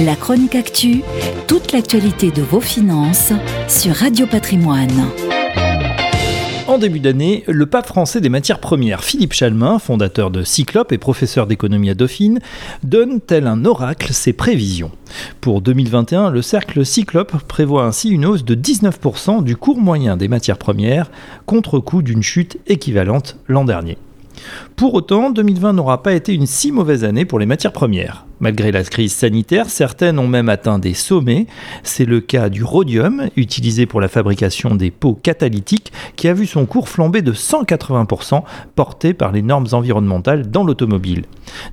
La chronique actu, toute l'actualité de vos finances sur Radio Patrimoine. En début d'année, le pape français des matières premières, Philippe Chalmin, fondateur de Cyclope et professeur d'économie à Dauphine, donne tel un oracle ses prévisions. Pour 2021, le cercle Cyclope prévoit ainsi une hausse de 19% du cours moyen des matières premières, contre coup d'une chute équivalente l'an dernier. Pour autant, 2020 n'aura pas été une si mauvaise année pour les matières premières. Malgré la crise sanitaire, certaines ont même atteint des sommets. C'est le cas du rhodium, utilisé pour la fabrication des pots catalytiques, qui a vu son cours flamber de 180%, porté par les normes environnementales dans l'automobile.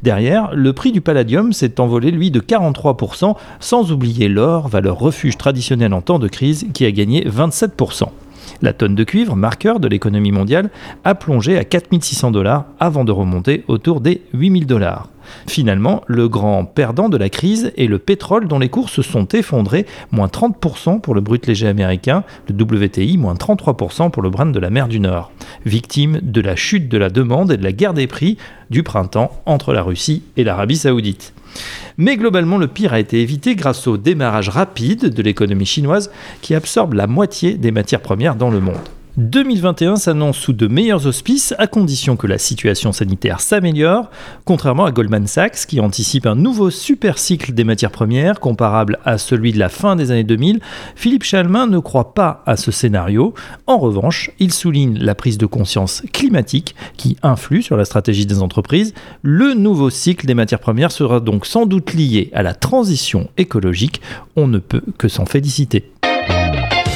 Derrière, le prix du palladium s'est envolé, lui, de 43%, sans oublier l'or, valeur refuge traditionnelle en temps de crise, qui a gagné 27%. La tonne de cuivre, marqueur de l'économie mondiale, a plongé à 4600 dollars avant de remonter autour des 8000 dollars. Finalement, le grand perdant de la crise est le pétrole dont les cours se sont effondrés, moins 30% pour le brut léger américain, le WTI, moins 33% pour le Brent de la mer du Nord, victime de la chute de la demande et de la guerre des prix du printemps entre la Russie et l'Arabie saoudite. Mais globalement, le pire a été évité grâce au démarrage rapide de l'économie chinoise qui absorbe la moitié des matières premières dans le monde. 2021 s'annonce sous de meilleurs auspices à condition que la situation sanitaire s'améliore, contrairement à Goldman Sachs qui anticipe un nouveau super cycle des matières premières comparable à celui de la fin des années 2000. Philippe Chalmin ne croit pas à ce scénario. En revanche, il souligne la prise de conscience climatique qui influe sur la stratégie des entreprises. Le nouveau cycle des matières premières sera donc sans doute lié à la transition écologique. On ne peut que s'en féliciter.